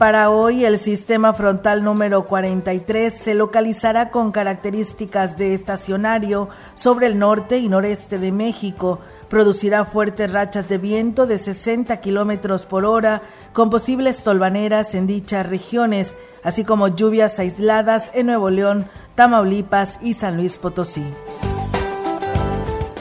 Para hoy, el sistema frontal número 43 se localizará con características de estacionario sobre el norte y noreste de México. Producirá fuertes rachas de viento de 60 kilómetros por hora, con posibles tolvaneras en dichas regiones, así como lluvias aisladas en Nuevo León, Tamaulipas y San Luis Potosí.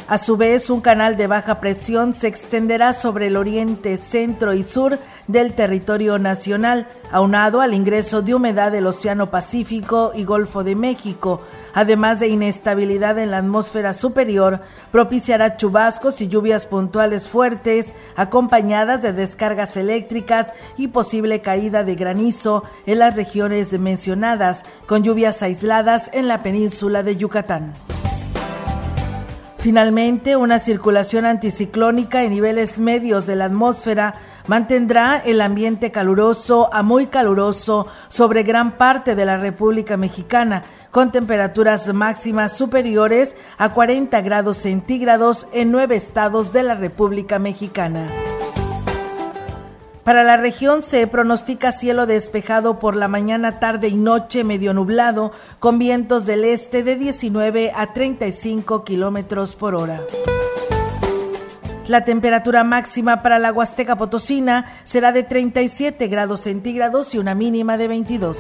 A su vez, un canal de baja presión se extenderá sobre el oriente, centro y sur del territorio nacional, aunado al ingreso de humedad del Océano Pacífico y Golfo de México, además de inestabilidad en la atmósfera superior, propiciará chubascos y lluvias puntuales fuertes, acompañadas de descargas eléctricas y posible caída de granizo en las regiones mencionadas, con lluvias aisladas en la península de Yucatán. Finalmente, una circulación anticiclónica en niveles medios de la atmósfera mantendrá el ambiente caluroso a muy caluroso sobre gran parte de la República Mexicana, con temperaturas máximas superiores a 40 grados centígrados en nueve estados de la República Mexicana. Para la región se pronostica cielo despejado por la mañana, tarde y noche medio nublado, con vientos del este de 19 a 35 kilómetros por hora. La temperatura máxima para la Huasteca Potosina será de 37 grados centígrados y una mínima de 22.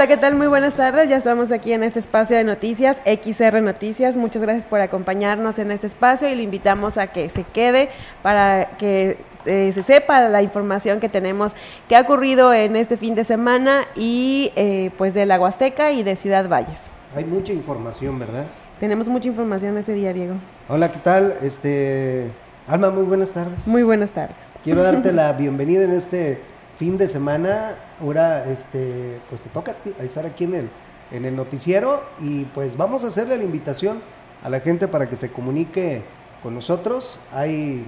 Hola, ¿qué tal? Muy buenas tardes. Ya estamos aquí en este espacio de noticias, XR Noticias. Muchas gracias por acompañarnos en este espacio y le invitamos a que se quede para que eh, se sepa la información que tenemos que ha ocurrido en este fin de semana y eh, pues de la Huasteca y de Ciudad Valles. Hay mucha información, ¿verdad? Tenemos mucha información este día, Diego. Hola, ¿qué tal? Este, Alma, muy buenas tardes. Muy buenas tardes. Quiero darte la bienvenida en este fin de semana, ahora este, pues te toca estar aquí en el, en el noticiero y pues vamos a hacerle la invitación a la gente para que se comunique con nosotros. Hay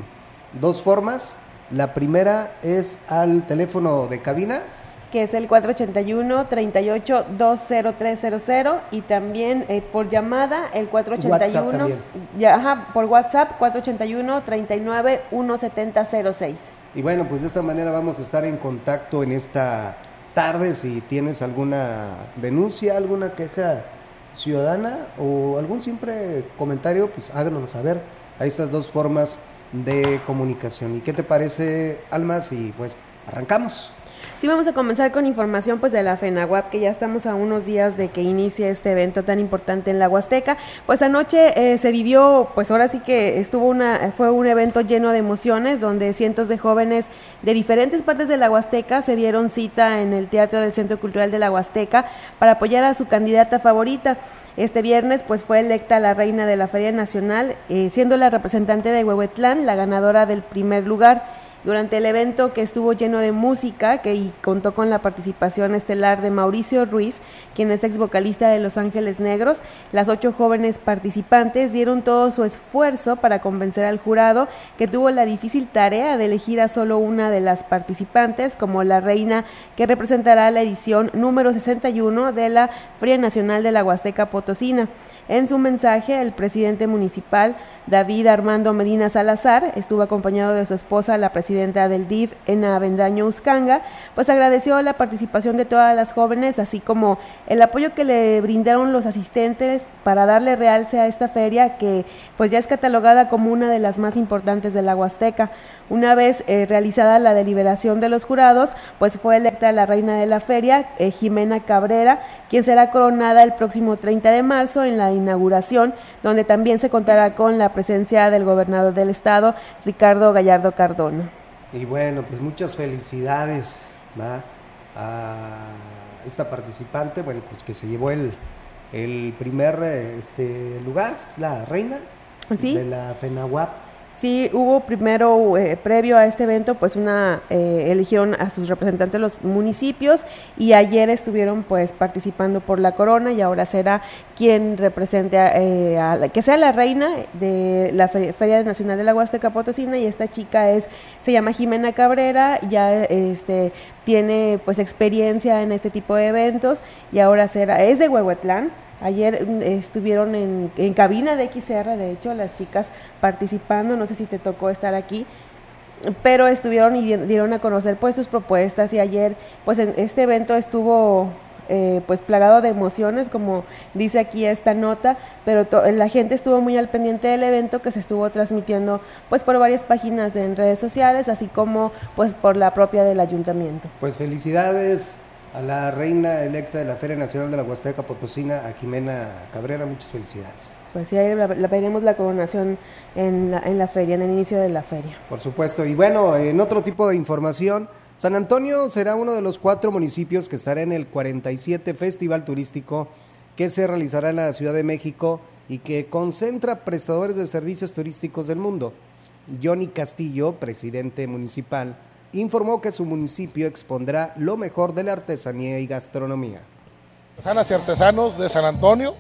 dos formas. La primera es al teléfono de cabina. Que es el 481-38-20300 y también eh, por llamada el 481. Ya, ajá, por WhatsApp 481-39-1706. Y bueno, pues de esta manera vamos a estar en contacto en esta tarde. Si tienes alguna denuncia, alguna queja ciudadana o algún simple comentario, pues háganos saber. Hay estas dos formas de comunicación. ¿Y qué te parece, Almas? Y pues arrancamos. Sí, vamos a comenzar con información pues de la FENAWAP, que ya estamos a unos días de que inicie este evento tan importante en la Huasteca. Pues anoche eh, se vivió, pues ahora sí que estuvo una, fue un evento lleno de emociones, donde cientos de jóvenes de diferentes partes de la Huasteca se dieron cita en el Teatro del Centro Cultural de la Huasteca para apoyar a su candidata favorita. Este viernes pues fue electa la reina de la Feria Nacional, eh, siendo la representante de Huehuetlán la ganadora del primer lugar Durante el evento que estuvo lleno de música que y contó con la participación estelar de Mauricio Ruiz, quien es ex vocalista de Los Ángeles Negros, las ocho jóvenes participantes dieron todo su esfuerzo para convencer al jurado que tuvo la difícil tarea de elegir a solo una de las participantes como la reina que representará la edición número 61 de la Feria Nacional de la Huasteca Potosina. En su mensaje, el presidente municipal, David Armando Medina Salazar, estuvo acompañado de su esposa, la presidenta del DIF, Ena Avendaño Uscanga, pues agradeció la participación de todas las jóvenes, así como el apoyo que le brindaron los asistentes para darle realce a esta feria que pues ya es catalogada como una de las más importantes de la Huasteca. Una vez eh, realizada la deliberación de los jurados, pues fue electa la reina de la feria, eh, Jimena Cabrera, quien será coronada el próximo 30 de marzo en la inauguración, donde también se contará con la presencia del gobernador del estado, Ricardo Gallardo Cardona. Y bueno, pues muchas felicidades a esta participante, bueno, pues que se llevó el, el primer este, lugar, es la reina de la FENAWAP Sí, hubo primero, eh, previo a este evento, pues una, eh, eligieron a sus representantes los municipios y ayer estuvieron pues participando por la corona y ahora será quien represente, eh, a, que sea la reina de la Feria Nacional de la Huasteca Potosina y esta chica es, se llama Jimena Cabrera, ya este, tiene pues experiencia en este tipo de eventos y ahora será, es de Huehuetlán, Ayer mm, estuvieron en, en, cabina de XR, de hecho, las chicas participando, no sé si te tocó estar aquí, pero estuvieron y dieron a conocer pues sus propuestas y ayer pues en este evento estuvo eh, pues plagado de emociones como dice aquí esta nota pero la gente estuvo muy al pendiente del evento que se estuvo transmitiendo pues por varias páginas de en redes sociales así como pues por la propia del ayuntamiento. Pues felicidades a la reina electa de la Feria Nacional de la Huasteca Potosina, a Jimena Cabrera. Muchas felicidades. Pues sí, ahí la, veremos la coronación en la, en la feria, en el inicio de la feria. Por supuesto. Y bueno, en otro tipo de información, San Antonio será uno de los cuatro municipios que estará en el 47 Festival Turístico que se realizará en la Ciudad de México y que concentra prestadores de servicios turísticos del mundo. Johnny Castillo, presidente municipal, informó que su municipio expondrá lo mejor de la artesanía y gastronomía. Artesanas y artesanos de San Antonio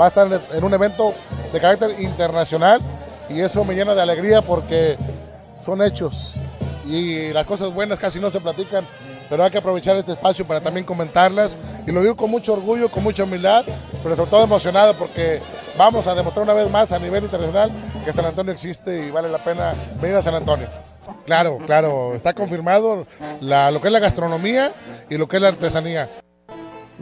va a estar en un evento de carácter internacional y eso me llena de alegría porque son hechos y las cosas buenas casi no se platican, pero hay que aprovechar este espacio para también comentarlas y lo digo con mucho orgullo, con mucha humildad, pero sobre todo emocionado porque vamos a demostrar una vez más a nivel internacional que San Antonio existe y vale la pena venir a San Antonio. Claro, claro, está confirmado lo que es la gastronomía y lo que es la artesanía.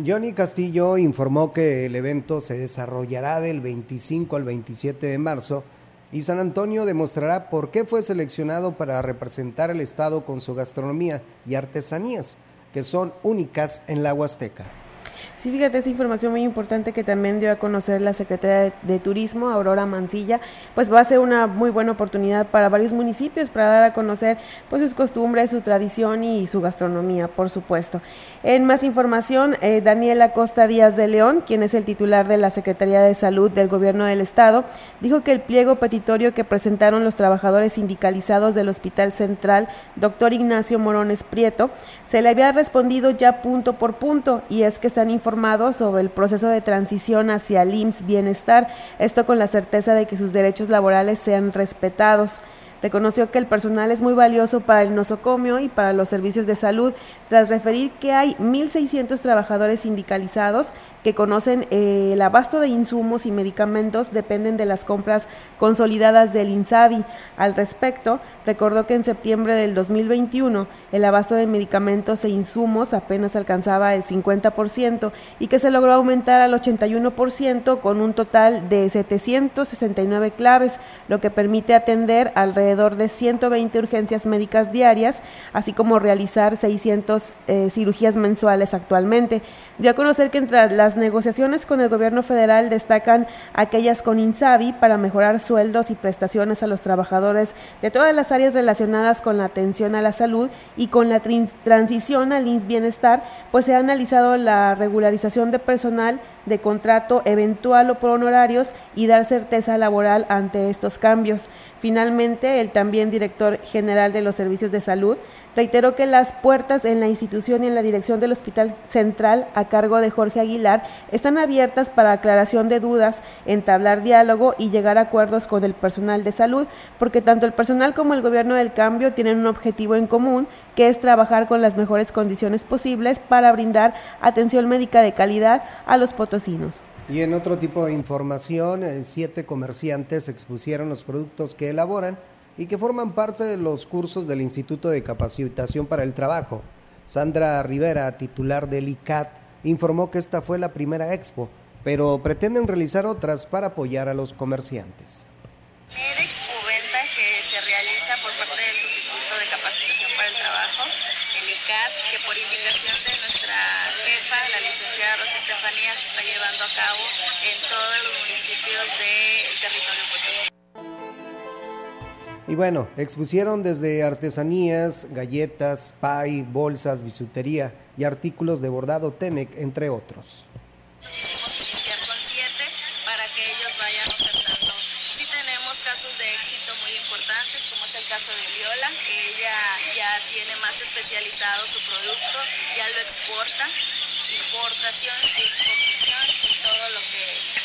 Johnny Castillo informó que el evento se desarrollará del 25 al 27 de marzo y San Antonio demostrará por qué fue seleccionado para representar el estado con su gastronomía y artesanías, que son únicas en la Huasteca. Sí, fíjate, esa información muy importante que también dio a conocer la secretaria de, Turismo, Aurora Mancilla, pues va a ser una muy buena oportunidad para varios municipios para dar a conocer pues sus costumbres, su tradición y su gastronomía, por supuesto. En más información, eh, Daniela Costa Díaz de León, quien es el titular de la Secretaría de Salud del Gobierno del Estado, dijo que el pliego petitorio que presentaron los trabajadores sindicalizados del Hospital Central, doctor Ignacio Morones Prieto, se le había respondido ya punto por punto y es que están informando sobre el proceso de transición hacia el IMSS Bienestar, esto con la certeza de que sus derechos laborales sean respetados. Reconoció que el personal es muy valioso para el nosocomio y para los servicios de salud, tras referir que hay 1.600 trabajadores sindicalizados que conocen eh, el abasto de insumos y medicamentos dependen de las compras consolidadas del INSABI. Al respecto, recordó que en septiembre del 2021 el abasto de medicamentos e insumos apenas alcanzaba el 50% y que se logró aumentar al 81% con un total de 769 claves, lo que permite atender alrededor de 120 urgencias médicas diarias, así como realizar 600 eh, cirugías mensuales actualmente. Dio a conocer que entre las las negociaciones con el gobierno federal destacan aquellas con INSABI para mejorar sueldos y prestaciones a los trabajadores de todas las áreas relacionadas con la atención a la salud y con la transición al INS Bienestar, pues se ha analizado la regularización de personal de contrato eventual o por honorarios y dar certeza laboral ante estos cambios. Finalmente, el también director general de los servicios de salud reiteró que las puertas en la institución y en la dirección del Hospital Central a cargo de Jorge Aguilar están abiertas para aclaración de dudas, entablar diálogo y llegar a acuerdos con el personal de salud, porque tanto el personal como el gobierno del cambio tienen un objetivo en común, que es trabajar con las mejores condiciones posibles para brindar atención médica de calidad a los potosinos. Y en otro tipo de información, eh, siete comerciantes expusieron los productos que elaboran y que forman parte de los cursos del Instituto de Capacitación para el Trabajo. Sandra Rivera, titular del ICAT, informó que esta fue la primera expo, pero pretenden realizar otras para apoyar a los comerciantes. La expo venta que se realiza por parte del Instituto de Capacitación para el Trabajo, el ICAT, que por indicación de nuestra jefa, la licenciada Rosa Estefanía, se está llevando a cabo en todos los municipios del territorio. Y bueno, expusieron desde artesanías, galletas, pay, bolsas, bisutería y artículos de bordado Tenec, entre otros. su producto, ya lo exporta, importación, exportación y todo lo que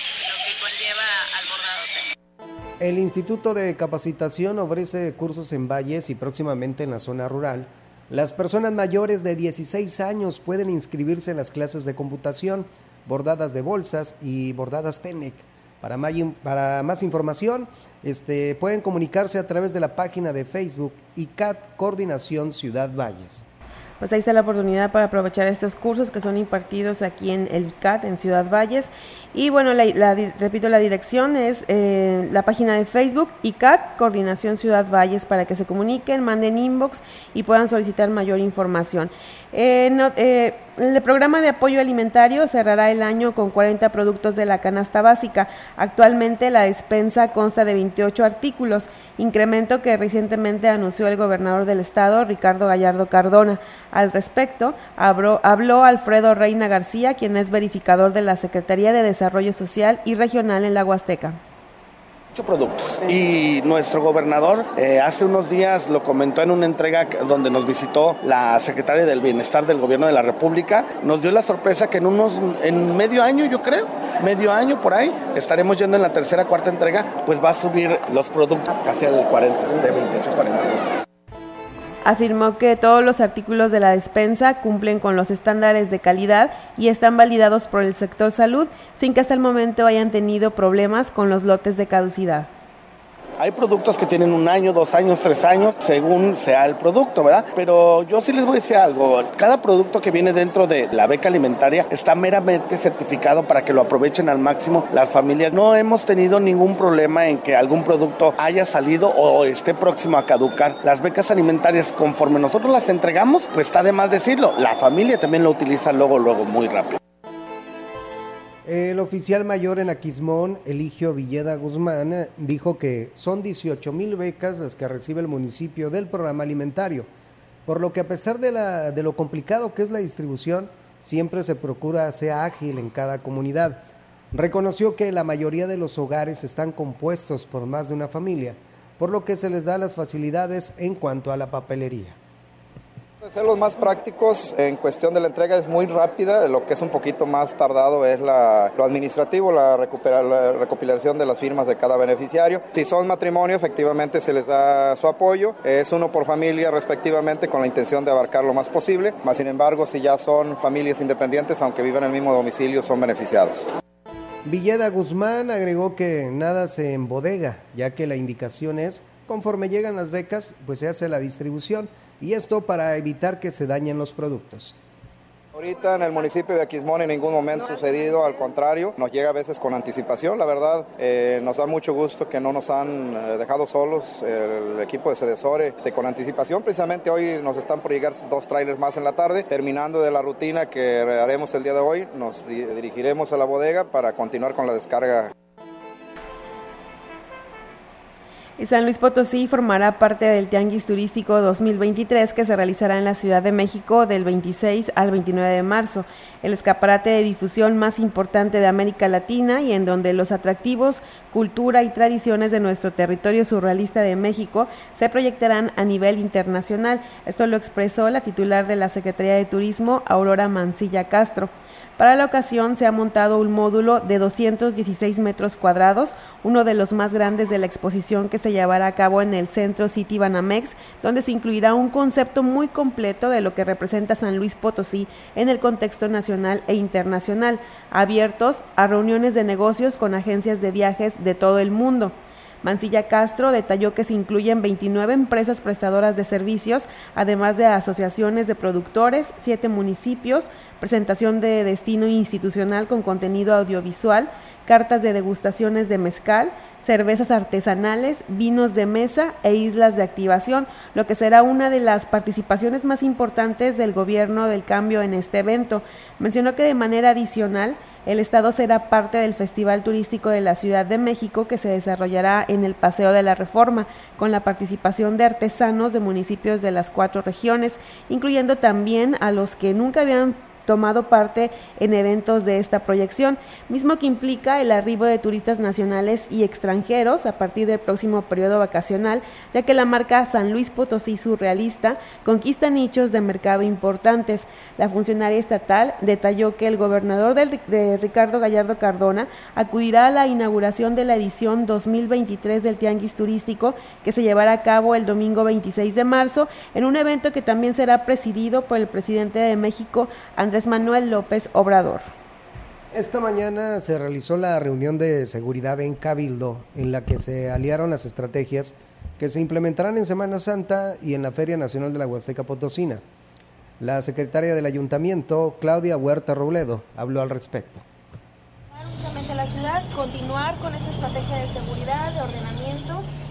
El Instituto de Capacitación ofrece cursos en valles y próximamente en la zona rural. Las personas mayores de 16 años pueden inscribirse en las clases de computación, bordadas de bolsas y bordadas TENEC. Para, más información, este, pueden comunicarse a través de la página de Facebook ICAT Coordinación Ciudad Valles pues ahí está la oportunidad para aprovechar estos cursos que son impartidos aquí en el ICAT, en Ciudad Valles. Y bueno, la, repito, la dirección es eh, la página de Facebook, ICAT, Coordinación Ciudad Valles, para que se comuniquen, manden inbox y puedan solicitar mayor información. Eh, eh, el programa de apoyo alimentario cerrará el año con 40 productos de la canasta básica. Actualmente la despensa consta de 28 artículos, incremento que recientemente anunció el gobernador del estado, Ricardo Gallardo Cardona. Al respecto, habló, habló Alfredo Reina García, quien es verificador de la Secretaría de Desarrollo Social y Regional en la Huasteca productos. Y nuestro gobernador eh, hace unos días lo comentó en una entrega donde nos visitó la secretaria del Bienestar del Gobierno de la República. Nos dio la sorpresa que en unos, en medio año, yo creo, medio año por ahí, estaremos yendo en la tercera, cuarta entrega, pues va a subir los productos casi al 40, de 28 a 40 afirmó que todos los artículos de la despensa cumplen con los estándares de calidad y están validados por el sector salud sin que hasta el momento hayan tenido problemas con los lotes de caducidad. Hay productos que tienen un año, dos años, tres años, según sea el producto, ¿verdad? Pero yo sí les voy a decir algo. Cada producto que viene dentro de la beca alimentaria está meramente certificado para que lo aprovechen al máximo las familias. No hemos tenido ningún problema en que algún producto haya salido o esté próximo a caducar. Las becas alimentarias, conforme nosotros las entregamos, pues está de más decirlo. La familia también lo utiliza luego, luego, muy rápido. El oficial mayor en Aquismón, Eligio Villeda Guzmán, dijo que son 18 mil becas las que recibe el municipio del programa alimentario, por lo que a pesar de, la, de lo complicado que es la distribución, siempre se procura sea ágil en cada comunidad. Reconoció que la mayoría de los hogares están compuestos por más de una familia, por lo que se les da las facilidades en cuanto a la papelería. Ser los más prácticos en cuestión de la entrega es muy rápida, lo que es un poquito más tardado es la, lo administrativo, la, la, recopilación de las firmas de cada beneficiario. Si son matrimonio, efectivamente se les da su apoyo, es uno por familia respectivamente con la intención de abarcar lo más posible, más sin embargo si ya son familias independientes, aunque vivan en el mismo domicilio, son beneficiados. Villeda Guzmán agregó que nada se embodega, ya que la indicación es, conforme llegan las becas, pues se hace la distribución y esto para evitar que se dañen los productos. Ahorita en el municipio de Aquismón en ningún momento sucedido, al contrario, nos llega a veces con anticipación. La verdad, eh, nos da mucho gusto que no nos han eh, dejado solos el equipo de Sedesore este, con anticipación. Precisamente hoy nos están por llegar dos trailers más en la tarde. Terminando de la rutina que haremos el día de hoy, nos dirigiremos a la bodega para continuar con la descarga. San Luis Potosí formará parte del Tianguis Turístico 2023 que se realizará en la Ciudad de México del 26 al 29 de marzo, el escaparate de difusión más importante de América Latina y en donde los atractivos, cultura y tradiciones de nuestro territorio surrealista de México se proyectarán a nivel internacional. Esto lo expresó la titular de la Secretaría de Turismo, Aurora Mancilla Castro. Para la ocasión se ha montado un módulo de 216 metros cuadrados, uno de los más grandes de la exposición que se llevará a cabo en el Centro City Banamex, donde se incluirá un concepto muy completo de lo que representa San Luis Potosí en el contexto nacional e internacional, abiertos a reuniones de negocios con agencias de viajes de todo el mundo. Mancilla Castro detalló que se incluyen 29 empresas prestadoras de servicios, además de asociaciones de productores, siete municipios, presentación de destino institucional con contenido audiovisual, cartas de degustaciones de mezcal, cervezas artesanales, vinos de mesa e islas de activación, lo que será una de las participaciones más importantes del gobierno del cambio en este evento. Mencionó que de manera adicional, el Estado será parte del Festival Turístico de la Ciudad de México que se desarrollará en el Paseo de la Reforma, con la participación de artesanos de municipios de las cuatro regiones, incluyendo también a los que nunca habían tomado parte en eventos de esta proyección, mismo que implica el arribo de turistas nacionales y extranjeros a partir del próximo periodo vacacional, ya que la marca San Luis Potosí Surrealista conquista nichos de mercado importantes. La funcionaria estatal detalló que el gobernador de Ricardo Gallardo Cardona acudirá a la inauguración de la edición 2023 del Tianguis Turístico que se llevará a cabo el domingo 26 de marzo en un evento que también será presidido por el presidente de México, Andrés Manuel López Obrador. Esta mañana se realizó la reunión de seguridad en Cabildo, en la que se aliaron las estrategias que se implementarán en Semana Santa y en la Feria Nacional de la Huasteca Potosina. La secretaria del ayuntamiento, Claudia Huerta Robledo, habló al respecto. la ciudad, continuar con esta estrategia de seguridad, de ordenamiento,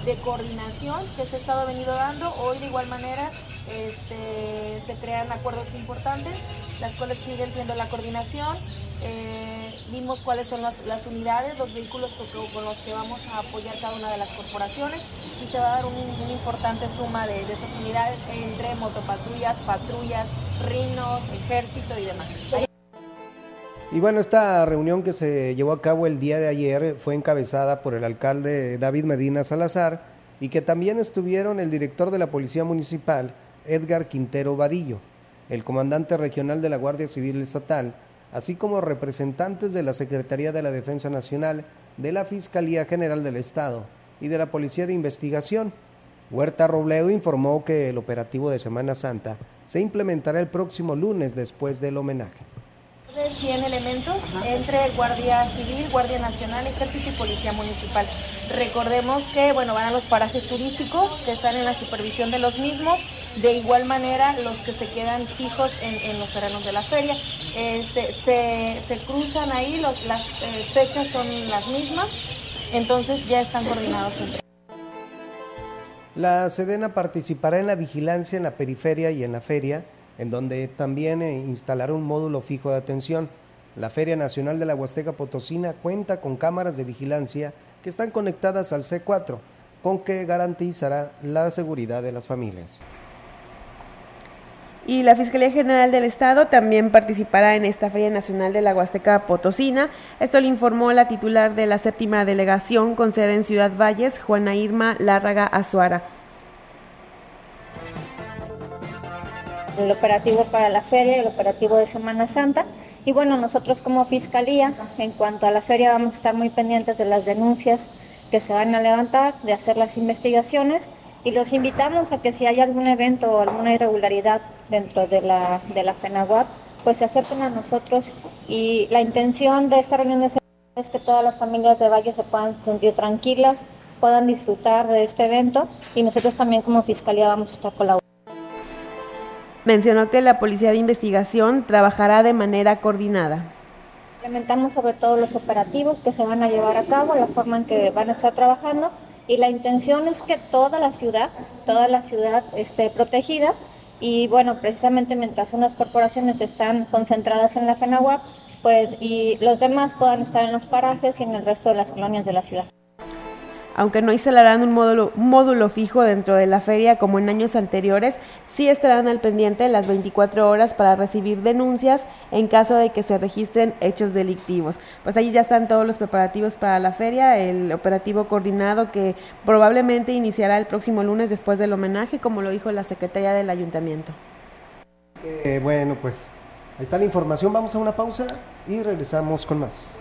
de coordinación que se ha estado venido dando. Hoy de igual manera este, se crean acuerdos importantes, las cuales siguen siendo la coordinación. Eh, vimos cuáles son las, unidades, los vehículos con, los que vamos a apoyar cada una de las corporaciones y se va a dar una importante suma de, de estas unidades entre motopatrullas, patrullas, rinos, ejército y demás. Y bueno, esta reunión que se llevó a cabo el día de ayer fue encabezada por el alcalde David Medina Salazar y que también estuvieron el director de la Policía Municipal, Edgar Quintero Vadillo, el comandante regional de la Guardia Civil Estatal, así como representantes de la Secretaría de la Defensa Nacional, de la Fiscalía General del Estado y de la Policía de Investigación. Huerta Robledo informó que el operativo de Semana Santa se implementará el próximo lunes después del homenaje de 100 elementos entre Guardia Civil, Guardia Nacional, Ejército y Policía Municipal. Recordemos que bueno, van a los parajes turísticos que están en la supervisión de los mismos, de igual manera los que se quedan fijos en, los terrenos de la feria. Este, se, cruzan ahí, los, las eh, fechas son las mismas, entonces ya están coordinados entre la Sedena participará en la vigilancia en la periferia y en la feria en donde también eh, instalará un módulo fijo de atención. La Feria Nacional de la Huasteca Potosina cuenta con cámaras de vigilancia que están conectadas al C4, con que garantizará la seguridad de las familias. Y la Fiscalía General del Estado también participará en esta Feria Nacional de la Huasteca Potosina. Esto lo informó la titular de la séptima delegación con sede en Ciudad Valles, Juana Irma Lárraga Azuara. El operativo para la feria el operativo de Semana Santa. Y bueno, nosotros como Fiscalía, en cuanto a la feria, vamos a estar muy pendientes de las denuncias que se van a levantar, de hacer las investigaciones y los invitamos a que si hay algún evento o alguna irregularidad dentro de la, de la pues se acerquen a nosotros y la intención de esta reunión es que todas las familias de Valle se puedan sentir tranquilas, puedan disfrutar de este evento y nosotros también como Fiscalía vamos a estar colaborando. Mencionó que la Policía de Investigación trabajará de manera coordinada. Implementamos sobre todo los operativos que se van a llevar a cabo, la forma en que van a estar trabajando y la intención es que toda la ciudad, toda la ciudad esté protegida y bueno, precisamente mientras unas corporaciones están concentradas en la FENAWAP, pues y los demás puedan estar en los parajes y en el resto de las colonias de la ciudad aunque no instalarán un módulo, módulo, fijo dentro de la feria como en años anteriores, sí estarán al pendiente las 24 horas para recibir denuncias en caso de que se registren hechos delictivos. Pues ahí ya están todos los preparativos para la feria, el operativo coordinado que probablemente iniciará el próximo lunes después del homenaje, como lo dijo la secretaria del ayuntamiento. Eh, bueno, pues ahí está la información, vamos a una pausa y regresamos con más.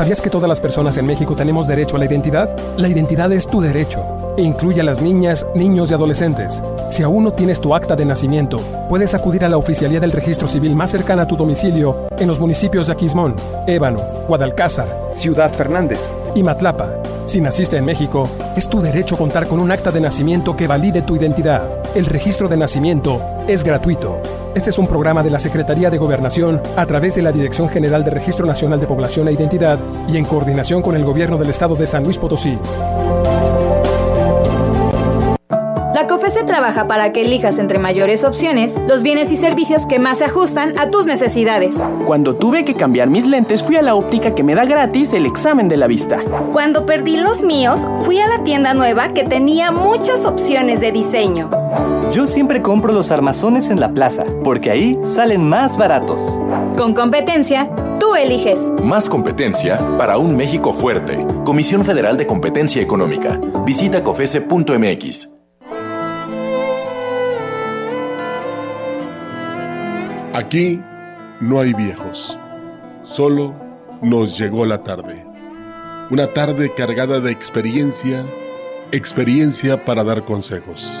¿Sabías que todas las personas en México tenemos derecho a la identidad? La identidad es tu derecho e incluye a las niñas, niños y adolescentes. Si aún no tienes tu acta de nacimiento, puedes acudir a la oficialía del registro civil más cercana a tu domicilio en los municipios de Aquismón, Ébano, Guadalcázar, Ciudad Fernández y Matlapa. Si naciste en México, es tu derecho contar con un acta de nacimiento que valide tu identidad. El registro de nacimiento es gratuito. Este es un programa de la Secretaría de Gobernación a través de la Dirección General de Registro Nacional de Población e Identidad y en coordinación con el Gobierno del Estado de San Luis Potosí. La COFESE trabaja para que elijas entre mayores opciones los bienes y servicios que más se ajustan a tus necesidades. Cuando tuve que cambiar mis lentes, fui a la óptica que me da gratis el examen de la vista. Cuando perdí los míos, fui a la tienda nueva que tenía muchas opciones de diseño. Yo siempre compro los armazones en la plaza, porque ahí salen más baratos. Con competencia, tú eliges. Más competencia para un México fuerte. Comisión Federal de Competencia Económica. Visita cofese.mx. Aquí no hay viejos, solo nos llegó la tarde. Una tarde cargada de experiencia, experiencia para dar consejos.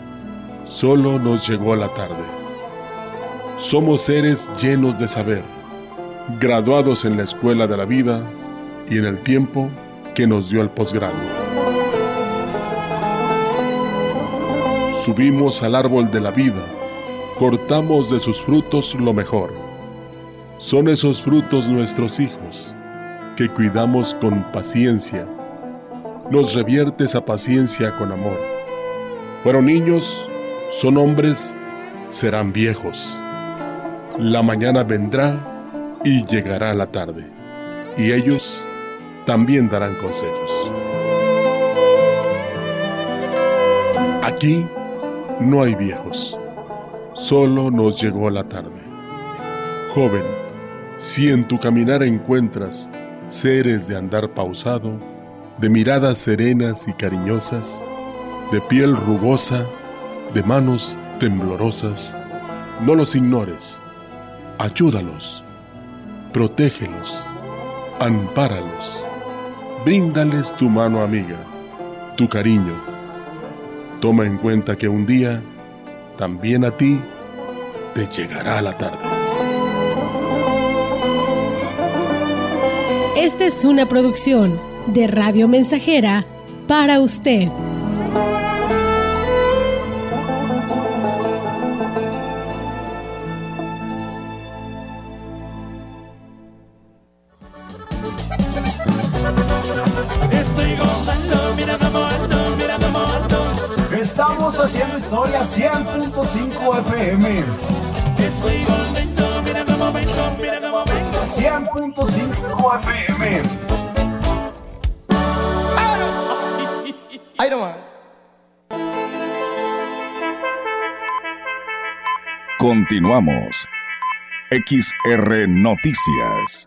solo nos llegó la tarde. Somos seres llenos de saber, graduados en la escuela de la vida y en el tiempo que nos dio el posgrado. Subimos al árbol de la vida cortamos de sus frutos lo mejor. Son esos frutos nuestros hijos, que cuidamos con paciencia. Nos revierte esa paciencia con amor. Fueron niños, son hombres, serán viejos. La mañana vendrá y llegará la tarde, y ellos también darán consejos. Aquí no hay viejos solo nos llegó la tarde. Joven, si en tu caminar encuentras seres de andar pausado, de miradas serenas y cariñosas, de piel rugosa, de manos temblorosas, no los ignores, ayúdalos, protégelos, ampáralos, bríndales tu mano amiga, tu cariño. Toma en cuenta que un día también a ti te llegará la tarde. Esta es una producción de Radio Mensajera para usted. Continuamos. XR Noticias.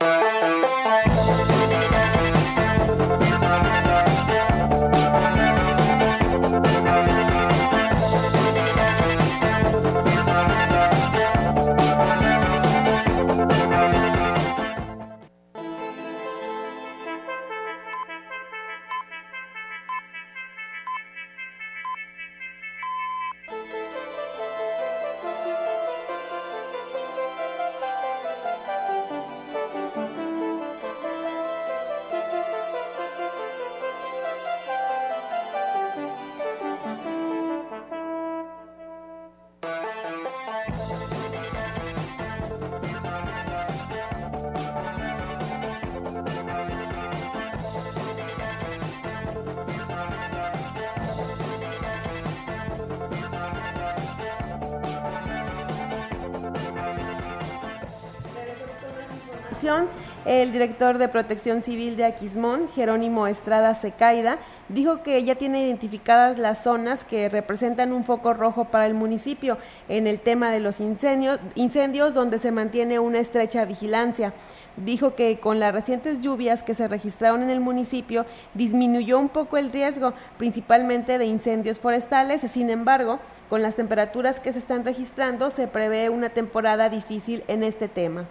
Director de Protección Civil de Aquismón, Jerónimo Estrada Secaida, dijo que ya tiene identificadas las zonas que representan un foco rojo para el municipio en el tema de los incendios, incendios donde se mantiene una estrecha vigilancia. Dijo que con las recientes lluvias que se registraron en el municipio disminuyó un poco el riesgo, principalmente de incendios forestales. Sin embargo, con las temperaturas que se están registrando, se prevé una temporada difícil en este tema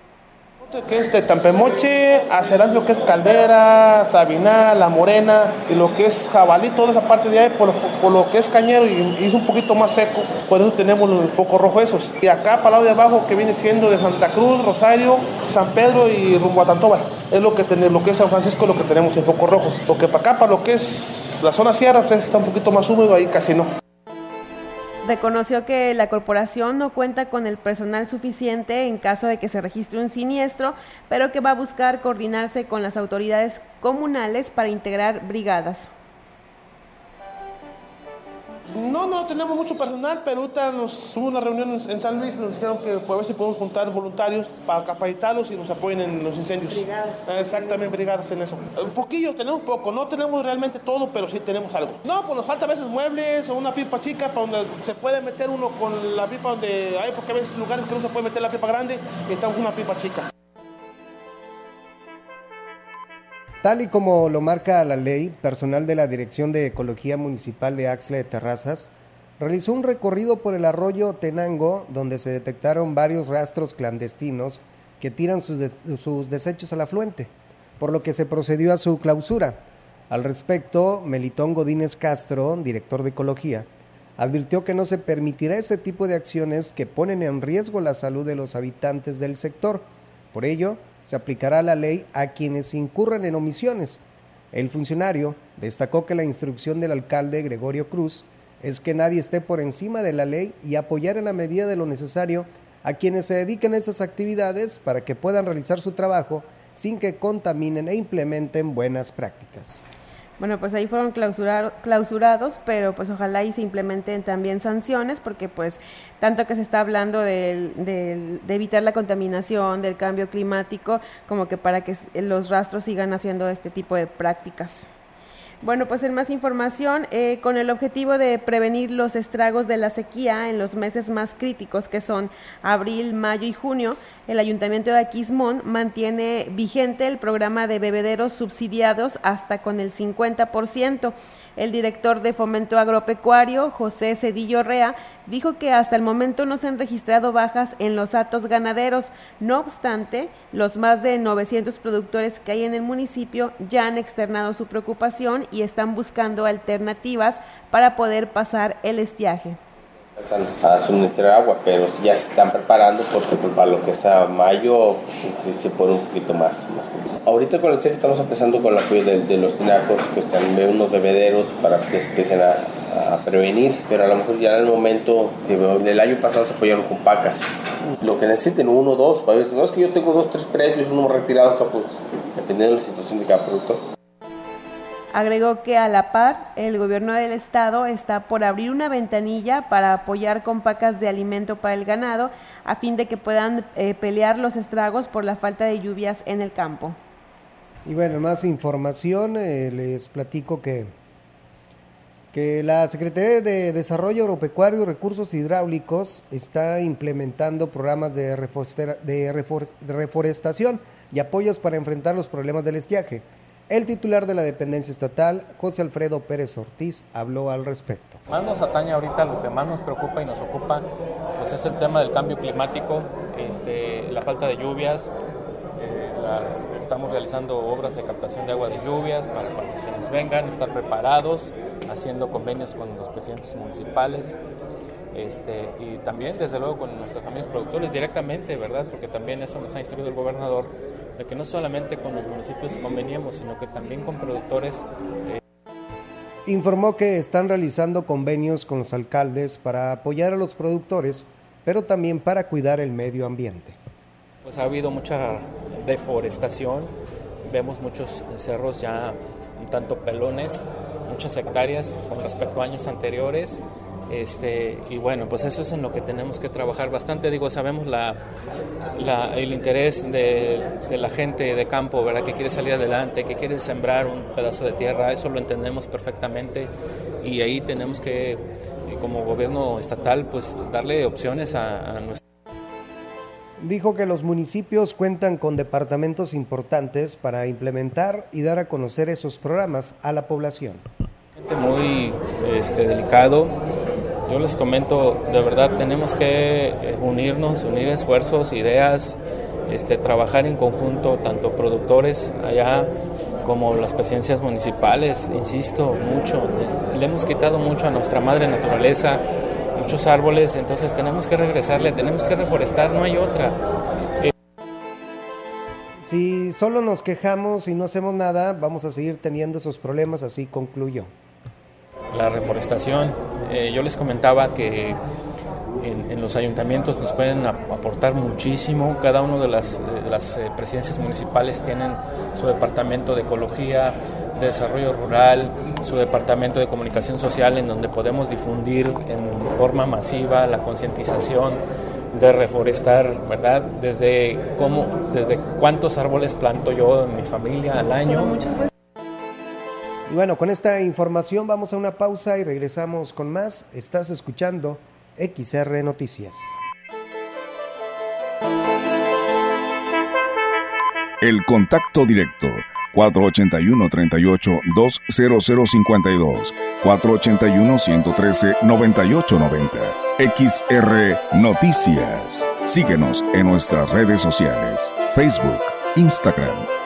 que es de Tampemoche, hacia lo que es Caldera, Sabina, La Morena y lo que es Jabalí, toda esa parte de ahí por, lo que es Cañero y, es un poquito más seco, por eso tenemos el foco rojo esos. Y acá para el lado de abajo que viene siendo de Santa Cruz, Rosario, San Pedro y rumbo a Tantoba, es lo que tenemos, lo que es San Francisco, lo que tenemos en foco rojo. Lo que para acá, para lo que es la zona sierra, pues está un poquito más húmedo, ahí casi no reconoció que la corporación no cuenta con el personal suficiente en caso de que se registre un siniestro, pero que va a buscar coordinarse con las autoridades comunales para integrar brigadas. No, no tenemos mucho personal, pero ahorita nos hubo una reunión en San Luis, nos dijeron que pues, a ver si podemos juntar voluntarios para capacitarlos y nos apoyen en los incendios. Brigadas. Exactamente, brigadas en eso. Un poquillo, tenemos poco, no tenemos realmente todo, pero sí tenemos algo. No, pues nos falta a veces muebles o una pipa chica para donde se puede meter uno con la pipa donde hay, porque a veces lugares que no se puede meter la pipa grande y necesitamos una pipa chica. Tal y como lo marca la ley, personal de la Dirección de Ecología Municipal de Axle de Terrazas realizó un recorrido por el arroyo Tenango donde se detectaron varios rastros clandestinos que tiran sus, de sus desechos al afluente, por lo que se procedió a su clausura. Al respecto, Melitón Godínez Castro, director de Ecología, advirtió que no se permitirá ese tipo de acciones que ponen en riesgo la salud de los habitantes del sector. Por ello, se aplicará la ley a quienes incurran en omisiones. El funcionario destacó que la instrucción del alcalde Gregorio Cruz es que nadie esté por encima de la ley y apoyar en la medida de lo necesario a quienes se dediquen a estas actividades para que puedan realizar su trabajo sin que contaminen e implementen buenas prácticas. Bueno, pues ahí fueron clausurar, clausurados, pero pues ojalá y se implementen también sanciones, porque pues tanto que se está hablando de, de, de, evitar la contaminación, del cambio climático, como que para que los rastros sigan haciendo este tipo de prácticas. Bueno, pues en más información, eh, con el objetivo de prevenir los estragos de la sequía en los meses más críticos, que son abril, mayo y junio, el Ayuntamiento de Aquismón mantiene vigente el programa de bebederos subsidiados hasta con el 50%. El director de Fomento Agropecuario, José Cedillo Rea, dijo que hasta el momento no se han registrado bajas en los atos ganaderos. No obstante, los más de 900 productores que hay en el municipio ya han externado su preocupación y están buscando alternativas para poder pasar el estiaje. A suministrar agua, pero ya se están preparando porque pues, para lo que es a mayo se, se pone un poquito más, más Ahorita con el CEG estamos empezando con el apoyo de, de los tinacos, que están unos bebederos para que empiecen a, a, prevenir, pero a lo mejor ya en el momento, el año pasado se apoyaron con pacas. Lo que necesiten, uno, dos, veces, no es que yo tengo dos, tres predios, uno retirado, pues dependiendo de la situación de cada productor. Agregó que a la par, el gobierno del estado está por abrir una ventanilla para apoyar con pacas de alimento para el ganado a fin de que puedan eh, pelear los estragos por la falta de lluvias en el campo. Y bueno, más información, eh, les platico que, que la Secretaría de Desarrollo Agropecuario y Recursos Hidráulicos está implementando programas de, de reforestación y apoyos para enfrentar los problemas del estiaje. El titular de la dependencia estatal, José Alfredo Pérez Ortiz, habló al respecto. Más nos atañe ahorita, lo que más nos preocupa y nos ocupa, pues es el tema del cambio climático, este, la falta de lluvias. Eh, las, estamos realizando obras de captación de agua de lluvias para cuando se nos vengan, estar preparados, haciendo convenios con los presidentes municipales, este, y también, desde luego, con nuestros amigos productores directamente, ¿verdad? Porque también eso nos ha instruido el gobernador, de que no solamente con los municipios conveniemos, sino que también con productores. Eh. Informó que están realizando convenios con los alcaldes para apoyar a los productores, pero también para cuidar el medio ambiente. Pues ha habido mucha deforestación, vemos muchos cerros ya un tanto pelones, muchas hectáreas con respecto a años anteriores. Este, y bueno, pues eso es en lo que tenemos que trabajar bastante. Digo, sabemos la, el interés de, la gente de campo, ¿verdad? Que quiere salir adelante, que quiere sembrar un pedazo de tierra, eso lo entendemos perfectamente y ahí tenemos que, como gobierno estatal, pues darle opciones a, a nuestro. Dijo que los municipios cuentan con departamentos importantes para implementar y dar a conocer esos programas a la población. Muy este, delicado, yo les comento, de verdad tenemos que eh, unirnos, unir esfuerzos, ideas, este, trabajar en conjunto, tanto productores allá como las presidencias municipales, insisto, mucho, le hemos quitado mucho a nuestra madre naturaleza, muchos árboles, entonces tenemos que regresarle, tenemos que reforestar, no hay otra. Si solo nos quejamos y no hacemos nada, vamos a seguir teniendo esos problemas, así concluyó la reforestación. Eh, yo les comentaba que en, los ayuntamientos nos pueden aportar muchísimo. Cada una de las, de las eh, presidencias municipales tienen su departamento de ecología, de desarrollo rural, su departamento de comunicación social, en donde podemos difundir en forma masiva la concientización de reforestar, ¿verdad? Desde cómo, desde cuántos árboles planto yo en mi familia al año. Bueno, con esta información vamos a una pausa y regresamos con más. Estás escuchando XR Noticias. El contacto directo 481-38-20052 481-113-9890 XR Noticias. Síguenos en nuestras redes sociales, Facebook, Instagram,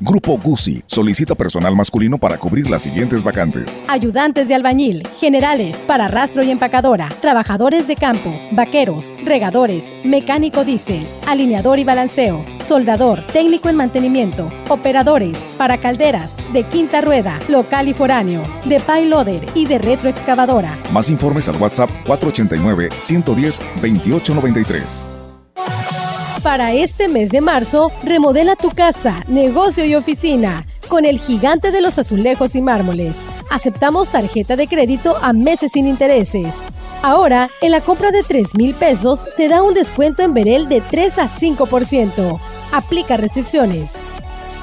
Grupo Guzzi solicita personal masculino para cubrir las siguientes vacantes. Ayudantes de albañil, generales, para rastro y empacadora, trabajadores de campo, vaqueros, regadores, mecánico diésel, alineador y balanceo, soldador, técnico en mantenimiento, operadores, para calderas, de quinta rueda, local y foráneo, de payloader y de retroexcavadora. Más informes al WhatsApp 489 110 2893. Para este mes de marzo, remodela tu casa, negocio y oficina con el gigante de los azulejos y mármoles. Aceptamos tarjeta de crédito a meses sin intereses. Ahora, en la compra de 3 mil pesos, te da un descuento en Verel de 3 a 5%. Aplica restricciones.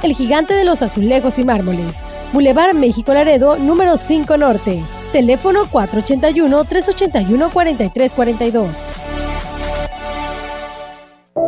El gigante de los azulejos y mármoles. Boulevard México Laredo, número 5 Norte. Teléfono 481-381-4342.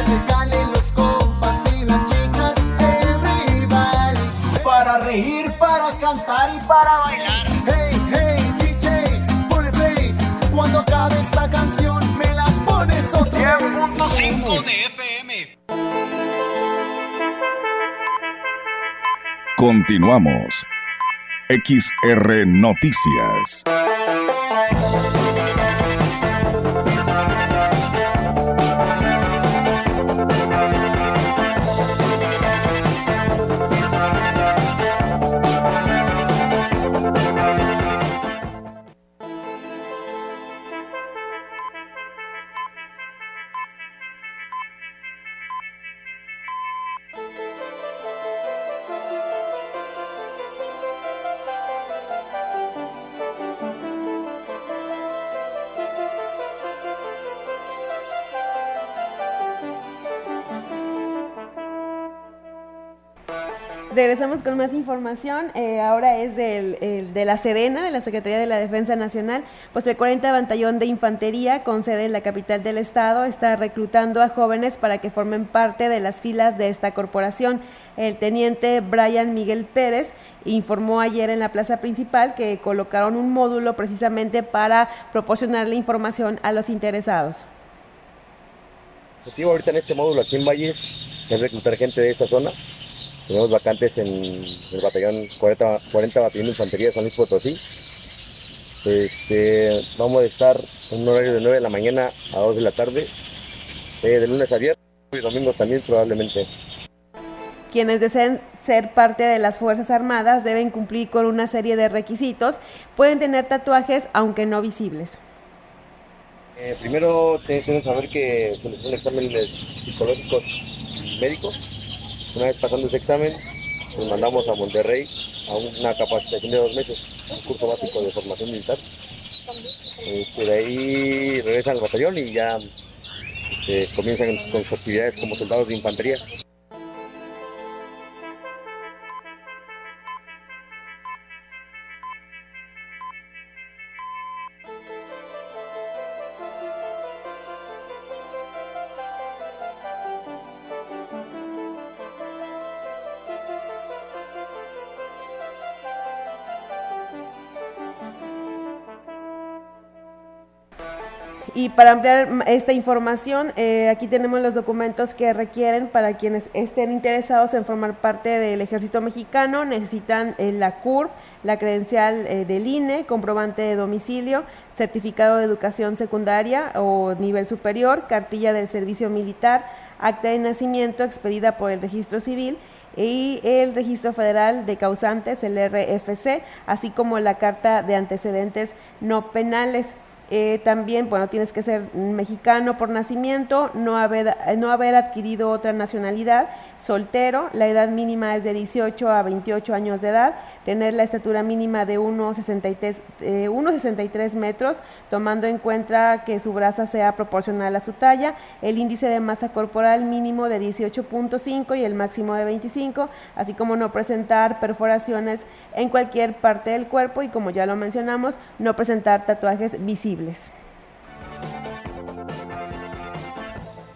Que se calen los compas y las chicas, everybody. Para reír, para cantar y para bailar. Hey, hey, DJ, ponle play. Cuando acabe esta canción, me la pones otra 100.5 de FM. Continuamos. XR Noticias. Regresamos con más información. Eh, ahora es el, de la Sedena, de la Secretaría de la Defensa Nacional. Pues el 40 Batallón de Infantería, con sede en la capital del estado, está reclutando a jóvenes para que formen parte de las filas de esta corporación. El teniente Brian Miguel Pérez informó ayer en la plaza principal que colocaron un módulo precisamente para proporcionarle información a los interesados. El objetivo ahorita en este módulo aquí en Valles es reclutar gente de esta zona tenemos vacantes en el batallón 40, 40 Batallón de Infantería de San Luis Potosí. Este, vamos a estar en un horario de 9 de la mañana a 2 de la tarde, eh, de lunes a viernes y domingos también probablemente. Quienes deseen ser parte de las Fuerzas Armadas deben cumplir con una serie de requisitos. Pueden tener tatuajes, aunque no visibles. Eh, primero tenemos que saber que son exámenes psicológicos médicos una vez pasando ese examen, nos mandamos a Monterrey a una capacitación de dos meses, un curso básico de formación militar. Este, de ahí regresan al batallón y ya este, comienzan con sus actividades como soldados de infantería. Para ampliar esta información, eh, aquí tenemos los documentos que requieren para quienes estén interesados en formar parte del ejército mexicano. Necesitan eh, la CURP, la credencial eh, del INE, comprobante de domicilio, certificado de educación secundaria o nivel superior, cartilla del servicio militar, acta de nacimiento expedida por el registro civil y el registro federal de causantes, el RFC, así como la carta de antecedentes no penales. Eh, también, bueno, tienes que ser mexicano por nacimiento, no haber, no haber adquirido otra nacionalidad, soltero, la edad mínima es de 18 a 28 años de edad, tener la estatura mínima de 1,63 eh, metros, tomando en cuenta que su grasa sea proporcional a su talla, el índice de masa corporal mínimo de 18.5 y el máximo de 25, así como no presentar perforaciones en cualquier parte del cuerpo y como ya lo mencionamos, no presentar tatuajes visibles.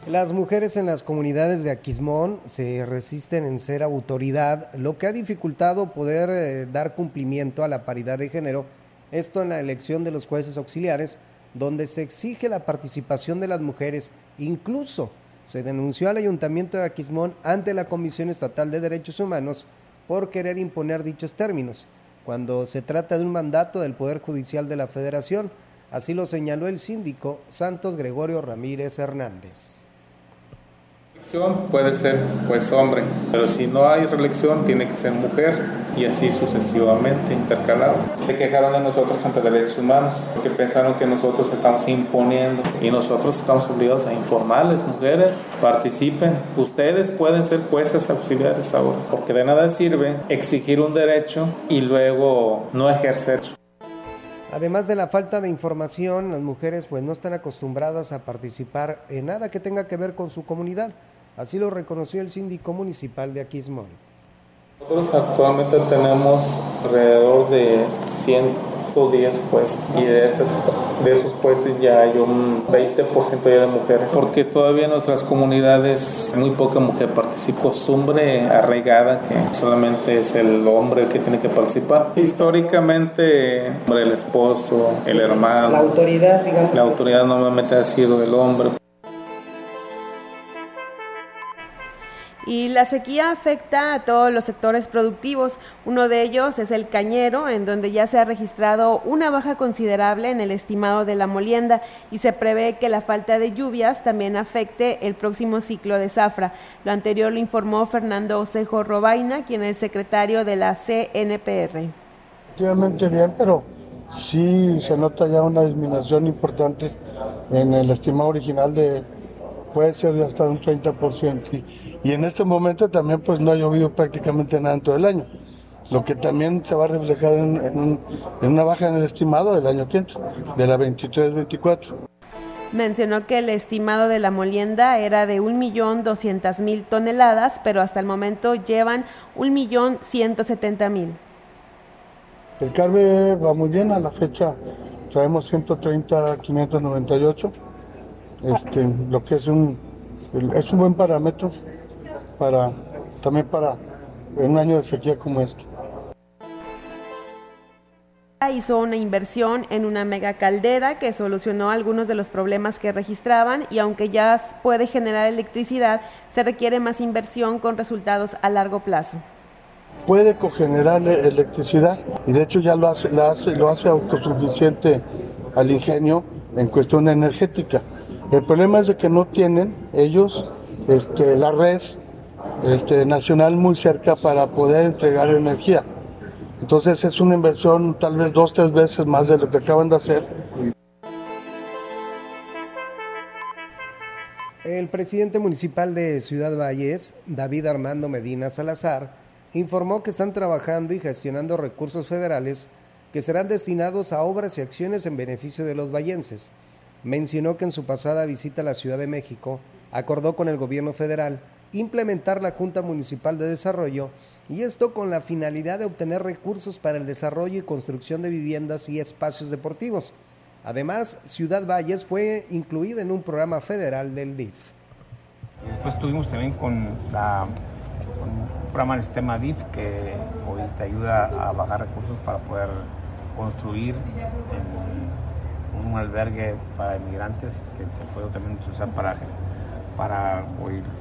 Las mujeres en las comunidades de Aquismón se resisten en ser autoridad, lo que ha dificultado poder eh, dar cumplimiento a la paridad de género, esto en la elección de los jueces auxiliares, donde se exige la participación de las mujeres. Incluso se denunció al Ayuntamiento de Aquismón ante la Comisión Estatal de Derechos Humanos por querer imponer dichos términos, cuando se trata de un mandato del Poder Judicial de la Federación. Así lo señaló el síndico Santos Gregorio Ramírez Hernández puede ser pues hombre, pero si no hay reelección tiene que ser mujer y así sucesivamente intercalado. Se quejaron de nosotros ante derechos humanos porque pensaron que nosotros estamos imponiendo y nosotros estamos obligados a informarles, mujeres, participen. Ustedes pueden ser jueces auxiliares ahora porque de nada sirve exigir un derecho y luego no ejercer. Además de la falta de información, las mujeres pues no están acostumbradas a participar en nada que tenga que ver con su comunidad. Así lo reconoció el síndico municipal de Aquismón. Nosotros actualmente tenemos alrededor de 110 jueces y de esos, de esos jueces ya hay un 20% ya de mujeres porque todavía en nuestras comunidades muy poca mujer participa. Costumbre arraigada que solamente es el hombre el que tiene que participar. Históricamente el esposo, el hermano. La autoridad, digamos. La autoridad normalmente ha sido el hombre. Y la sequía afecta a todos los sectores productivos. Uno de ellos es el cañero, en donde ya se ha registrado una baja considerable en el estimado de la molienda y se prevé que la falta de lluvias también afecte el próximo ciclo de zafra. Lo anterior lo informó Fernando Osejo Robaina, quien es secretario de la CNPR. Efectivamente bien, pero sí se nota ya una disminución importante en el estimado original de puede ser de hasta un 30%. Y, en este momento también pues no ha llovido prácticamente nada en todo el año, lo que también se va a reflejar en, una baja en el estimado del año que de la 23-24. Mencionó que el estimado de la molienda era de 1.200.000 toneladas, pero hasta el momento llevan 1.170.000. El carbe va muy bien, a la fecha traemos 130.598 este, lo que es un, es un buen parámetro para, también para un año de sequía como este hizo una inversión en una mega caldera que solucionó algunos de los problemas que registraban y aunque ya puede generar electricidad, se requiere más inversión con resultados a largo plazo. Puede cogenerar electricidad y de hecho ya lo hace, lo hace, lo hace autosuficiente al ingenio en cuestión energética. El problema es de que no tienen ellos este, la red este, nacional muy cerca para poder entregar energía. Entonces es una inversión tal vez dos, tres veces más de lo que acaban de hacer. El presidente municipal de Ciudad Valles, David Armando Medina Salazar, informó que están trabajando y gestionando recursos federales que serán destinados a obras y acciones en beneficio de los vallenses mencionó que en su pasada visita a la Ciudad de México acordó con el gobierno federal implementar la Junta Municipal de Desarrollo y esto con la finalidad de obtener recursos para el desarrollo y construcción de viviendas y espacios deportivos. Además, Ciudad Valles fue incluida en un programa federal del DIF. Después estuvimos también con, la, un programa del sistema DIF que hoy te ayuda a bajar recursos para poder construir un albergue para inmigrantes que se puede también usar para, para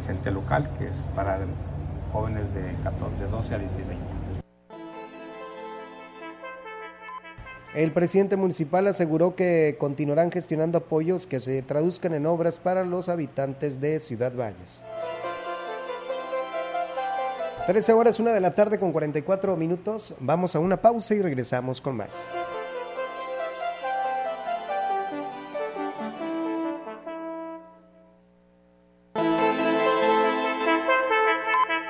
gente local, que es para jóvenes de, 14, de 12 a 16 años. El presidente municipal aseguró que continuarán gestionando apoyos que se traduzcan en obras para los habitantes de Ciudad Valles. 13 horas, una de la tarde con 44 minutos. Vamos a una pausa y regresamos con más.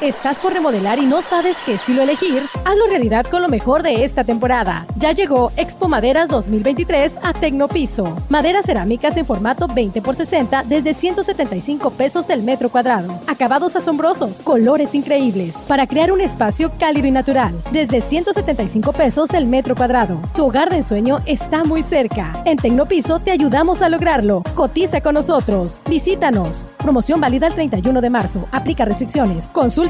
¿Estás por remodelar y no sabes qué estilo elegir? Hazlo realidad con lo mejor de esta temporada. Ya llegó Expo Maderas 2023 a Tecnopiso. Maderas cerámicas en formato 20 x 60 desde 175 pesos el metro cuadrado. Acabados asombrosos, colores increíbles, para crear un espacio cálido y natural. Desde 175 pesos el metro cuadrado. Tu hogar de ensueño está muy cerca. En Tecnopiso te ayudamos a lograrlo. Cotiza con nosotros. Visítanos. Promoción válida el 31 de marzo. Aplica restricciones. Consulta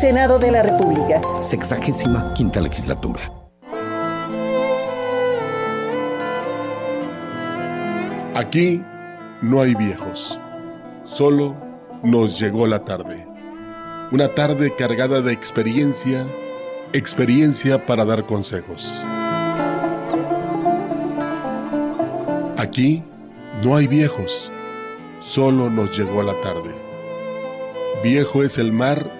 Senado de la República. Sexagésima quinta legislatura. Aquí no hay viejos, solo nos llegó la tarde. Una tarde cargada de experiencia, experiencia para dar consejos. Aquí no hay viejos, solo nos llegó la tarde. Viejo es el mar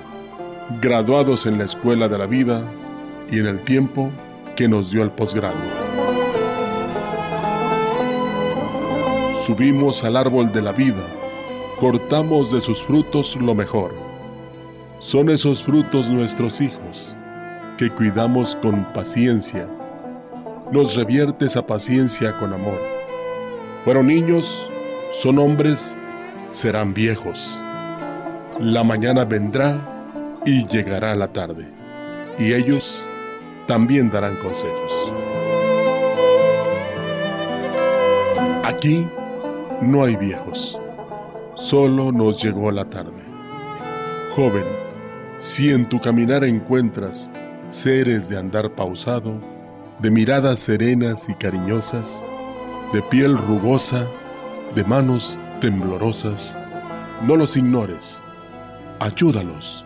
graduados en la escuela de la vida y en el tiempo que nos dio el posgrado. Subimos al árbol de la vida, cortamos de sus frutos lo mejor. Son esos frutos nuestros hijos, que cuidamos con paciencia. Nos revierte esa paciencia con amor. Fueron niños, son hombres, serán viejos. La mañana vendrá y llegará la tarde, y ellos también darán consejos. Aquí no hay viejos, solo nos llegó la tarde. Joven, si en tu caminar encuentras seres de andar pausado, de miradas serenas y cariñosas, de piel rugosa, de manos temblorosas, no los ignores, ayúdalos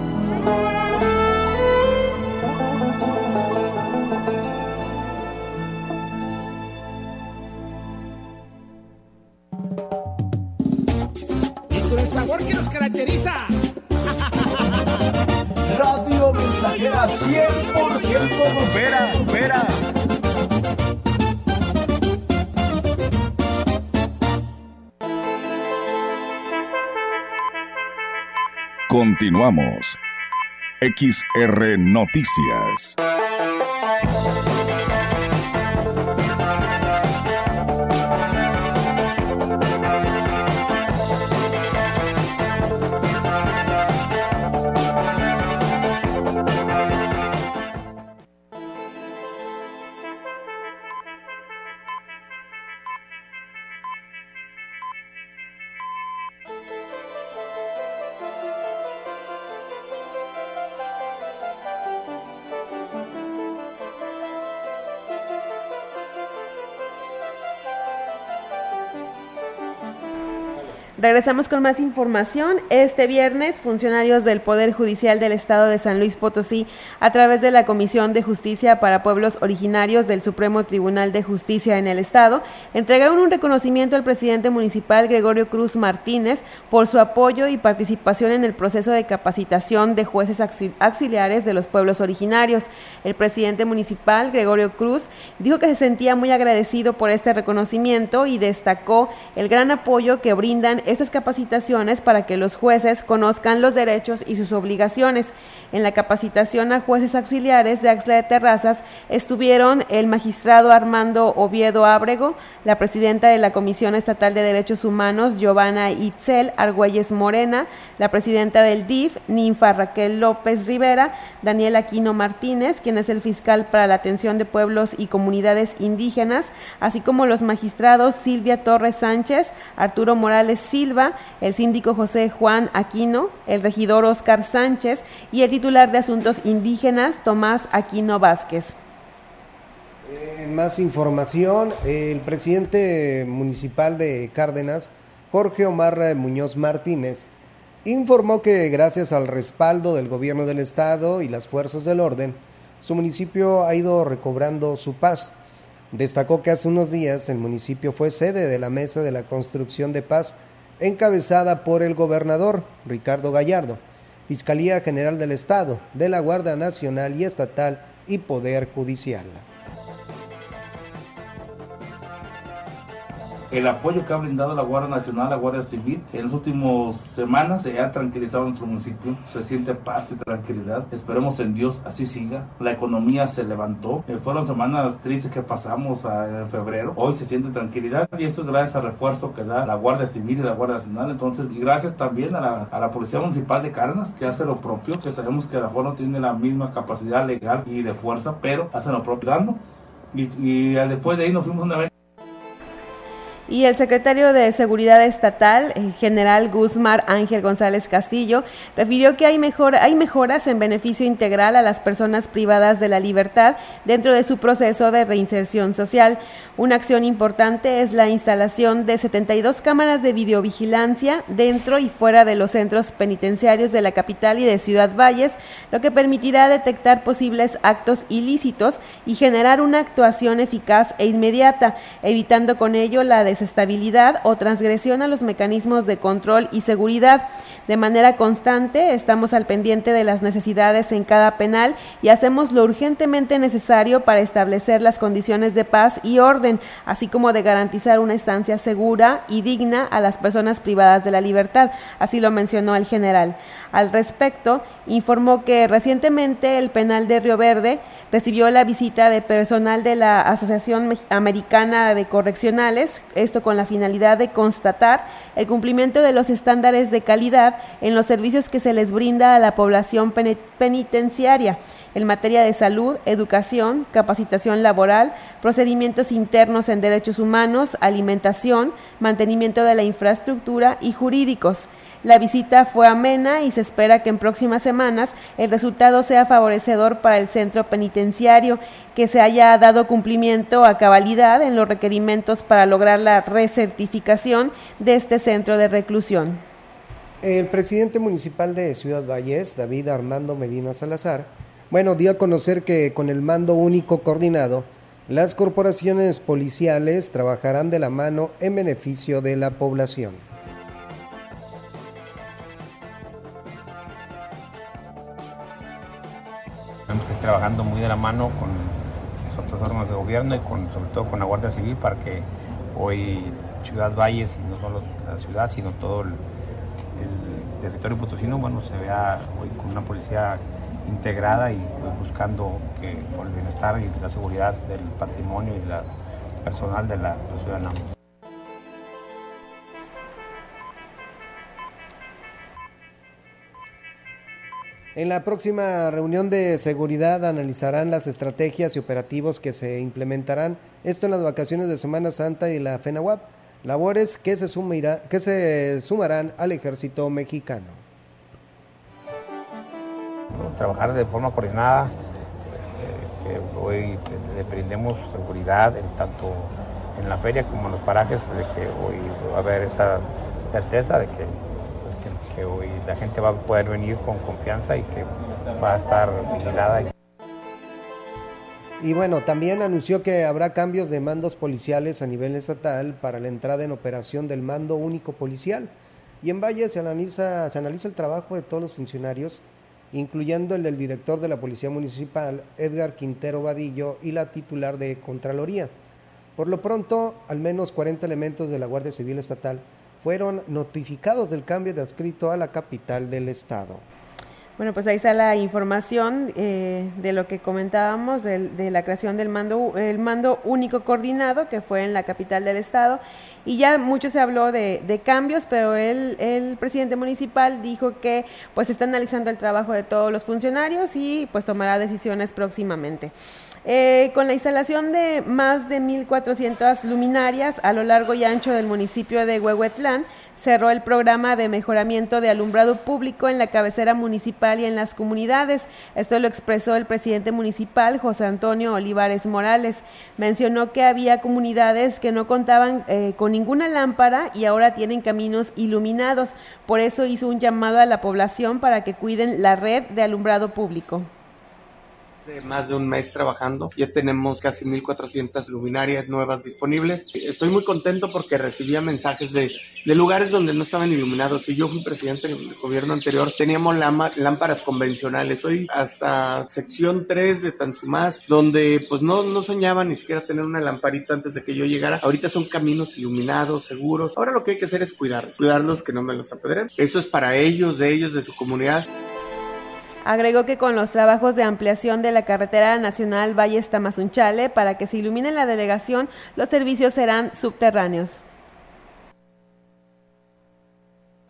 Continuamos. XR Noticias. Regresamos con más información. Este viernes, funcionarios del Poder Judicial del Estado de San Luis Potosí, a través de la Comisión de Justicia para Pueblos Originarios del Supremo Tribunal de Justicia en el Estado, entregaron un reconocimiento al presidente municipal Gregorio Cruz Martínez por su apoyo y participación en el proceso de capacitación de jueces auxiliares de los pueblos originarios. El presidente municipal, Gregorio Cruz, dijo que se sentía muy agradecido por este reconocimiento y destacó el gran apoyo que brindan estas capacitaciones para que los jueces conozcan los derechos y sus obligaciones. En la capacitación a jueces auxiliares de Axla de Terrazas estuvieron el magistrado Armando Oviedo Ábrego, la presidenta de la Comisión Estatal de Derechos Humanos, Giovanna Itzel Argüelles Morena, la presidenta del DIF, Ninfa Raquel López Rivera, Daniel Aquino Martínez, quien es el fiscal para la atención de pueblos y comunidades indígenas, así como los magistrados Silvia Torres Sánchez, Arturo Morales Silva, el síndico José Juan Aquino, el regidor Oscar Sánchez y el titular de Asuntos Indígenas Tomás Aquino Vázquez. En más información, el presidente municipal de Cárdenas, Jorge Omar Muñoz Martínez, informó que gracias al respaldo del gobierno del estado y las fuerzas del orden, su municipio ha ido recobrando su paz. Destacó que hace unos días el municipio fue sede de la Mesa de la Construcción de Paz encabezada por el gobernador Ricardo Gallardo, Fiscalía General del Estado, de la Guardia Nacional y Estatal y Poder Judicial. El apoyo que ha brindado la Guardia Nacional, la Guardia Civil. En las últimas semanas se ha tranquilizado nuestro municipio, se siente paz y tranquilidad. Esperemos en Dios así siga. La economía se levantó. Eh, fueron semanas tristes que pasamos en febrero. Hoy se siente tranquilidad y esto es gracias al refuerzo que da la Guardia Civil y la Guardia Nacional. Entonces, y gracias también a la, a la Policía Municipal de Cárdenas que hace lo propio, que sabemos que la no tiene la misma capacidad legal y de fuerza, pero hace lo propio dando. Y, y después de ahí nos fuimos una vez y el secretario de Seguridad Estatal, el general Guzmán Ángel González Castillo, refirió que hay, mejor, hay mejoras en beneficio integral a las personas privadas de la libertad dentro de su proceso de reinserción social. Una acción importante es la instalación de 72 cámaras de videovigilancia dentro y fuera de los centros penitenciarios de la capital y de Ciudad Valles, lo que permitirá detectar posibles actos ilícitos y generar una actuación eficaz e inmediata, evitando con ello la estabilidad o transgresión a los mecanismos de control y seguridad. De manera constante estamos al pendiente de las necesidades en cada penal y hacemos lo urgentemente necesario para establecer las condiciones de paz y orden, así como de garantizar una estancia segura y digna a las personas privadas de la libertad. Así lo mencionó el general. Al respecto, informó que recientemente el penal de Río Verde recibió la visita de personal de la Asociación Americana de Correccionales, esto con la finalidad de constatar el cumplimiento de los estándares de calidad en los servicios que se les brinda a la población penitenciaria en materia de salud, educación, capacitación laboral, procedimientos internos en derechos humanos, alimentación, mantenimiento de la infraestructura y jurídicos. La visita fue amena y se espera que en próximas semanas el resultado sea favorecedor para el centro penitenciario, que se haya dado cumplimiento a cabalidad en los requerimientos para lograr la recertificación de este centro de reclusión. El presidente municipal de Ciudad Valles, David Armando Medina Salazar, bueno, dio a conocer que con el mando único coordinado, las corporaciones policiales trabajarán de la mano en beneficio de la población. Estamos que trabajando muy de la mano con los otros órganos de gobierno y con, sobre todo con la Guardia Civil para que hoy Ciudad Valles, y no solo la ciudad, sino todo el, territorio potosino, bueno, se vea hoy con una policía integrada y buscando el bienestar y la seguridad del patrimonio y la personal de la, de ciudadana. En la próxima reunión de seguridad analizarán las estrategias y operativos que se implementarán, esto en las vacaciones de Semana Santa y la FENAWAP, labores que se, sumirá, que se sumarán al ejército mexicano. Trabajar de forma coordinada, este, que hoy le brindemos seguridad en tanto en la feria como en los parajes, de que hoy va a haber esa certeza de que, que, hoy la gente va a poder venir con confianza y que va a estar vigilada. Y bueno, también anunció que habrá cambios de mandos policiales a nivel estatal para la entrada en operación del mando único policial. Y en Valle se analiza, se analiza el trabajo de todos los funcionarios, incluyendo el del director de la Policía Municipal, Edgar Quintero Vadillo, y la titular de Contraloría. Por lo pronto, al menos 40 elementos de la Guardia Civil Estatal fueron notificados del cambio de adscrito a la capital del estado. Bueno, pues ahí está la información eh, de lo que comentábamos, de, de, la creación del mando, el mando único coordinado que fue en la capital del estado. Y ya mucho se habló de, de cambios, pero el, el, presidente municipal dijo que pues está analizando el trabajo de todos los funcionarios y pues tomará decisiones próximamente. Eh, con la instalación de más de 1.400 luminarias a lo largo y ancho del municipio de Huehuetlán, cerró el programa de mejoramiento de alumbrado público en la cabecera municipal y en las comunidades. Esto lo expresó el presidente municipal, José Antonio Olivares Morales. Mencionó que había comunidades que no contaban eh, con ninguna lámpara y ahora tienen caminos iluminados. Por eso hizo un llamado a la población para que cuiden la red de alumbrado público de más de un mes trabajando. Ya tenemos casi 1.400 luminarias nuevas disponibles. Estoy muy contento porque recibía mensajes de, de lugares donde no estaban iluminados. Si yo fui presidente del gobierno anterior, teníamos lámparas convencionales. Hoy hasta sección 3 de Tanzumás, donde pues no, no soñaban ni siquiera tener una lamparita antes de que yo llegara. Ahorita son caminos iluminados, seguros. Ahora lo que hay que hacer es cuidarlos, cuidarlos que no me los apedren. Eso es para ellos, de ellos, de su comunidad. Agregó que con los trabajos de ampliación de la carretera nacional Valle Tamazunchale para que se ilumine la delegación, los servicios serán subterráneos.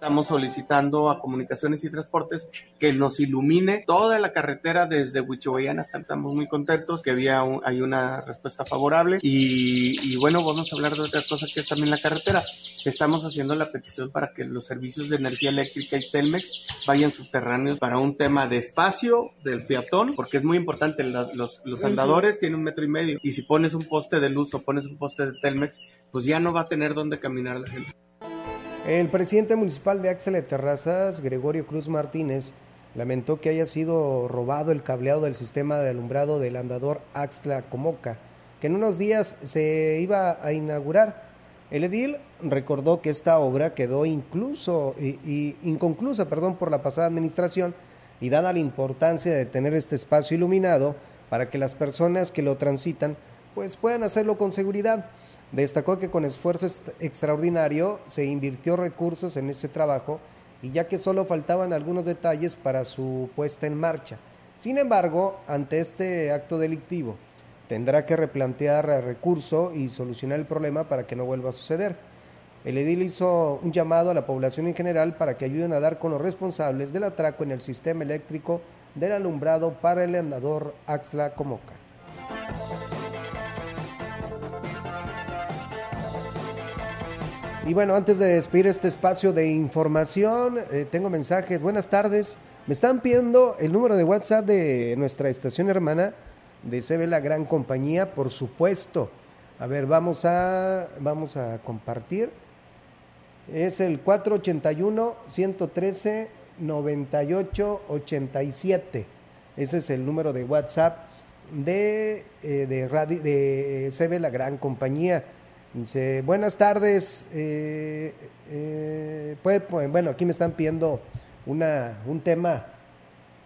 Estamos solicitando a Comunicaciones y Transportes que nos ilumine toda la carretera desde Huichihuayán hasta estamos muy contentos que había un, hay una respuesta favorable. Y, y, bueno vamos a hablar de otra cosa que es también la carretera. Estamos haciendo la petición para que los servicios de energía eléctrica y Telmex vayan subterráneos para un tema de espacio del peatón porque es muy importante. Los, los, los andadores tienen un metro y medio y si pones un poste de luz o pones un poste de Telmex pues ya no va a tener dónde caminar la gente el presidente municipal de Axel de Terrazas, Gregorio Cruz Martínez, lamentó que haya sido robado el cableado del sistema de alumbrado del andador Axtla Comoca, que en unos días se iba a inaugurar. El edil recordó que esta obra quedó incluso y, inconclusa, perdón, por la pasada administración y dada la importancia de tener este espacio iluminado para que las personas que lo transitan pues puedan hacerlo con seguridad. Destacó que con esfuerzo extraordinario se invirtió recursos en ese trabajo y ya que solo faltaban algunos detalles para su puesta en marcha. Sin embargo, ante este acto delictivo, tendrá que replantear recurso y solucionar el problema para que no vuelva a suceder. El edil hizo un llamado a la población en general para que ayuden a dar con los responsables del atraco en el sistema eléctrico del alumbrado para el andador Axla Comoca. Y bueno, antes de despedir este espacio de información, eh, tengo mensajes. Buenas tardes. Me están pidiendo el número de WhatsApp de nuestra estación hermana de CB La Gran Compañía, por supuesto. A ver, vamos a, vamos a compartir. Es el 481 113 98 87. Ese es el número de WhatsApp de, eh, de, radio, de CB La Gran Compañía. Dice, buenas tardes. Eh, eh, bueno, aquí me están pidiendo una, un tema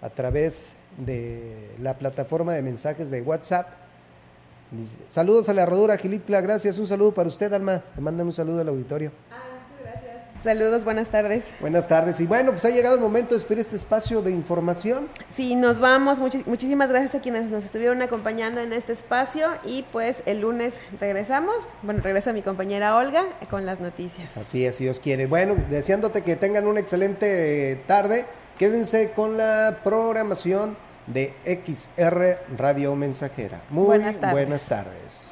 a través de la plataforma de mensajes de WhatsApp. Dice, saludos a la rodura Gilitla, gracias. Un saludo para usted, Alma. Te mandan un saludo al auditorio. Saludos, buenas tardes. Buenas tardes. Y bueno, pues ha llegado el momento de despedir este espacio de información. Sí, nos vamos. Muchis muchísimas gracias a quienes nos estuvieron acompañando en este espacio y pues el lunes regresamos. Bueno, regresa mi compañera Olga con las noticias. Así es, si Dios quiere. Bueno, deseándote que tengan una excelente tarde. Quédense con la programación de XR Radio Mensajera. Muy buenas tardes. Buenas tardes.